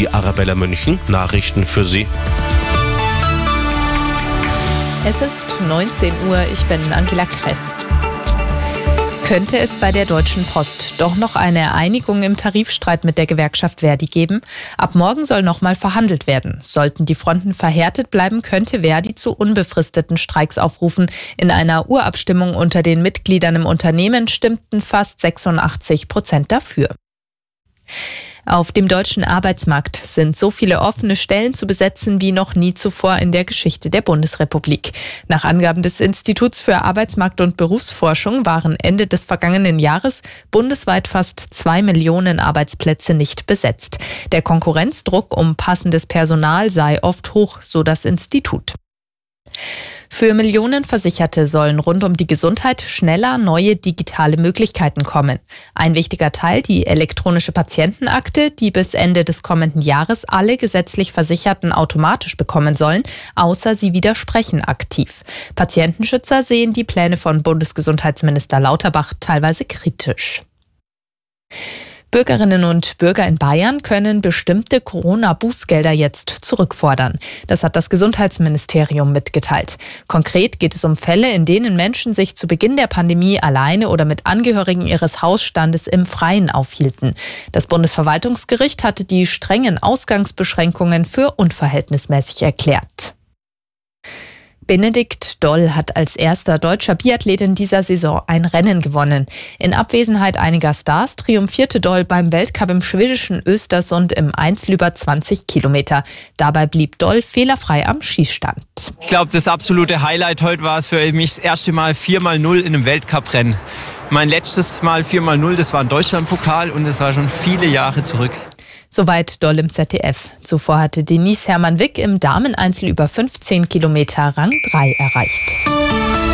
Die Arabella München, Nachrichten für Sie. Es ist 19 Uhr, ich bin Angela Kress. Könnte es bei der Deutschen Post doch noch eine Einigung im Tarifstreit mit der Gewerkschaft Verdi geben? Ab morgen soll nochmal verhandelt werden. Sollten die Fronten verhärtet bleiben, könnte Verdi zu unbefristeten Streiks aufrufen. In einer Urabstimmung unter den Mitgliedern im Unternehmen stimmten fast 86 Prozent dafür. Auf dem deutschen Arbeitsmarkt sind so viele offene Stellen zu besetzen wie noch nie zuvor in der Geschichte der Bundesrepublik. Nach Angaben des Instituts für Arbeitsmarkt und Berufsforschung waren Ende des vergangenen Jahres bundesweit fast zwei Millionen Arbeitsplätze nicht besetzt. Der Konkurrenzdruck um passendes Personal sei oft hoch, so das Institut. Für Millionen Versicherte sollen rund um die Gesundheit schneller neue digitale Möglichkeiten kommen. Ein wichtiger Teil die elektronische Patientenakte, die bis Ende des kommenden Jahres alle gesetzlich Versicherten automatisch bekommen sollen, außer sie widersprechen aktiv. Patientenschützer sehen die Pläne von Bundesgesundheitsminister Lauterbach teilweise kritisch. Bürgerinnen und Bürger in Bayern können bestimmte Corona-Bußgelder jetzt zurückfordern. Das hat das Gesundheitsministerium mitgeteilt. Konkret geht es um Fälle, in denen Menschen sich zu Beginn der Pandemie alleine oder mit Angehörigen ihres Hausstandes im Freien aufhielten. Das Bundesverwaltungsgericht hatte die strengen Ausgangsbeschränkungen für unverhältnismäßig erklärt. Benedikt Doll hat als erster deutscher Biathlet in dieser Saison ein Rennen gewonnen. In Abwesenheit einiger Stars triumphierte Doll beim Weltcup im schwedischen Östersund im Einzel über 20 Kilometer. Dabei blieb Doll fehlerfrei am Schießstand. Ich glaube, das absolute Highlight heute war es für mich das erste Mal 4x0 in einem Weltcuprennen. Mein letztes Mal 4x0, das war ein Deutschlandpokal und das war schon viele Jahre zurück. Soweit Doll im ZDF. Zuvor hatte Denise Hermann Wick im Dameneinzel über 15 Kilometer Rang 3 erreicht.